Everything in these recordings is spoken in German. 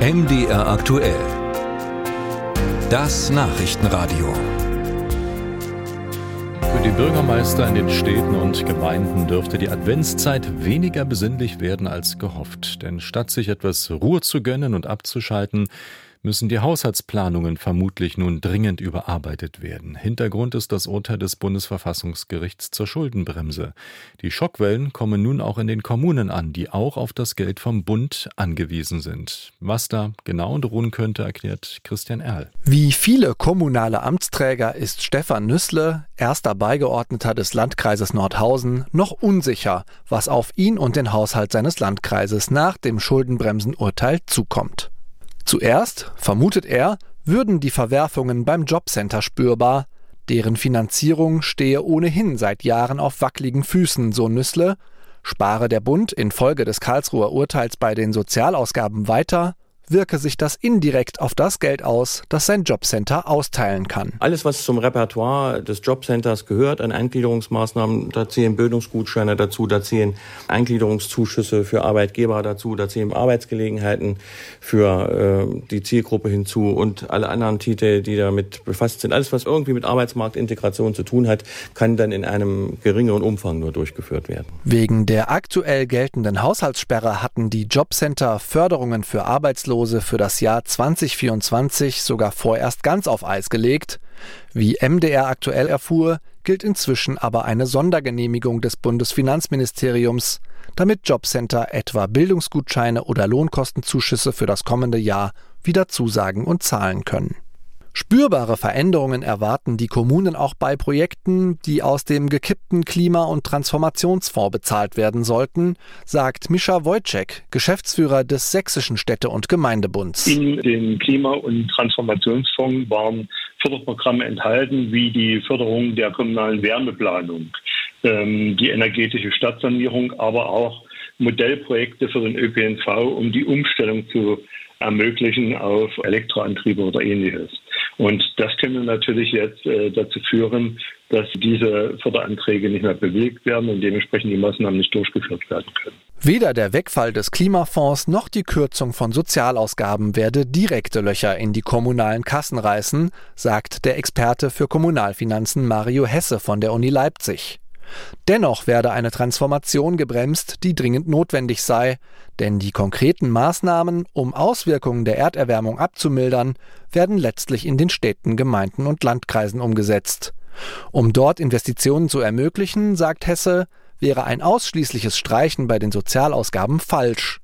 MDR aktuell. Das Nachrichtenradio. Für die Bürgermeister in den Städten und Gemeinden dürfte die Adventszeit weniger besinnlich werden als gehofft. Denn statt sich etwas Ruhe zu gönnen und abzuschalten, müssen die Haushaltsplanungen vermutlich nun dringend überarbeitet werden. Hintergrund ist das Urteil des Bundesverfassungsgerichts zur Schuldenbremse. Die Schockwellen kommen nun auch in den Kommunen an, die auch auf das Geld vom Bund angewiesen sind. Was da genau drohen könnte, erklärt Christian Erl. Wie viele kommunale Amtsträger ist Stefan Nüssle, erster Beigeordneter des Landkreises Nordhausen, noch unsicher, was auf ihn und den Haushalt seines Landkreises nach dem Schuldenbremsenurteil zukommt. Zuerst, vermutet er, würden die Verwerfungen beim Jobcenter spürbar, deren Finanzierung stehe ohnehin seit Jahren auf wackeligen Füßen, so Nüssle, spare der Bund infolge des Karlsruher Urteils bei den Sozialausgaben weiter, wirke sich das indirekt auf das Geld aus, das sein Jobcenter austeilen kann. Alles, was zum Repertoire des Jobcenters gehört, an Eingliederungsmaßnahmen, da zählen Bildungsgutscheine dazu, da zählen Eingliederungszuschüsse für Arbeitgeber dazu, da zählen Arbeitsgelegenheiten für äh, die Zielgruppe hinzu und alle anderen Titel, die damit befasst sind. Alles, was irgendwie mit Arbeitsmarktintegration zu tun hat, kann dann in einem geringeren Umfang nur durchgeführt werden. Wegen der aktuell geltenden Haushaltssperre hatten die Jobcenter Förderungen für Arbeitslose Arbeitslose für das Jahr 2024 sogar vorerst ganz auf Eis gelegt. Wie MDR aktuell erfuhr, gilt inzwischen aber eine Sondergenehmigung des Bundesfinanzministeriums, damit Jobcenter etwa Bildungsgutscheine oder Lohnkostenzuschüsse für das kommende Jahr wieder zusagen und zahlen können. Spürbare Veränderungen erwarten die Kommunen auch bei Projekten, die aus dem gekippten Klima- und Transformationsfonds bezahlt werden sollten, sagt Mischa Wojcek, Geschäftsführer des Sächsischen Städte- und Gemeindebunds. In dem Klima- und Transformationsfonds waren Förderprogramme enthalten, wie die Förderung der kommunalen Wärmeplanung, ähm, die energetische Stadtsanierung, aber auch Modellprojekte für den ÖPNV, um die Umstellung zu ermöglichen auf Elektroantriebe oder ähnliches. Und das könnte natürlich jetzt äh, dazu führen, dass diese Förderanträge nicht mehr bewegt werden und dementsprechend die Maßnahmen nicht durchgeführt werden können. Weder der Wegfall des Klimafonds noch die Kürzung von Sozialausgaben werde direkte Löcher in die kommunalen Kassen reißen, sagt der Experte für Kommunalfinanzen Mario Hesse von der Uni Leipzig. Dennoch werde eine Transformation gebremst, die dringend notwendig sei, denn die konkreten Maßnahmen, um Auswirkungen der Erderwärmung abzumildern, werden letztlich in den Städten, Gemeinden und Landkreisen umgesetzt. Um dort Investitionen zu ermöglichen, sagt Hesse, wäre ein ausschließliches Streichen bei den Sozialausgaben falsch.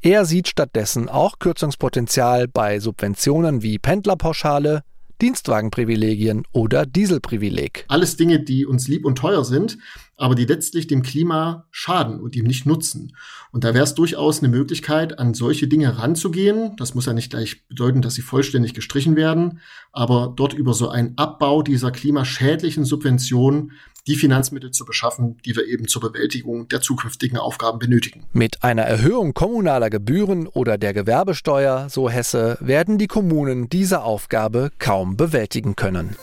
Er sieht stattdessen auch Kürzungspotenzial bei Subventionen wie Pendlerpauschale, Dienstwagenprivilegien oder Dieselprivileg. Alles Dinge, die uns lieb und teuer sind, aber die letztlich dem Klima schaden und ihm nicht nutzen. Und da wäre es durchaus eine Möglichkeit, an solche Dinge ranzugehen. Das muss ja nicht gleich bedeuten, dass sie vollständig gestrichen werden, aber dort über so einen Abbau dieser klimaschädlichen Subventionen die Finanzmittel zu beschaffen, die wir eben zur Bewältigung der zukünftigen Aufgaben benötigen. Mit einer Erhöhung kommunaler Gebühren oder der Gewerbesteuer, so Hesse, werden die Kommunen diese Aufgabe kaum bewältigen können.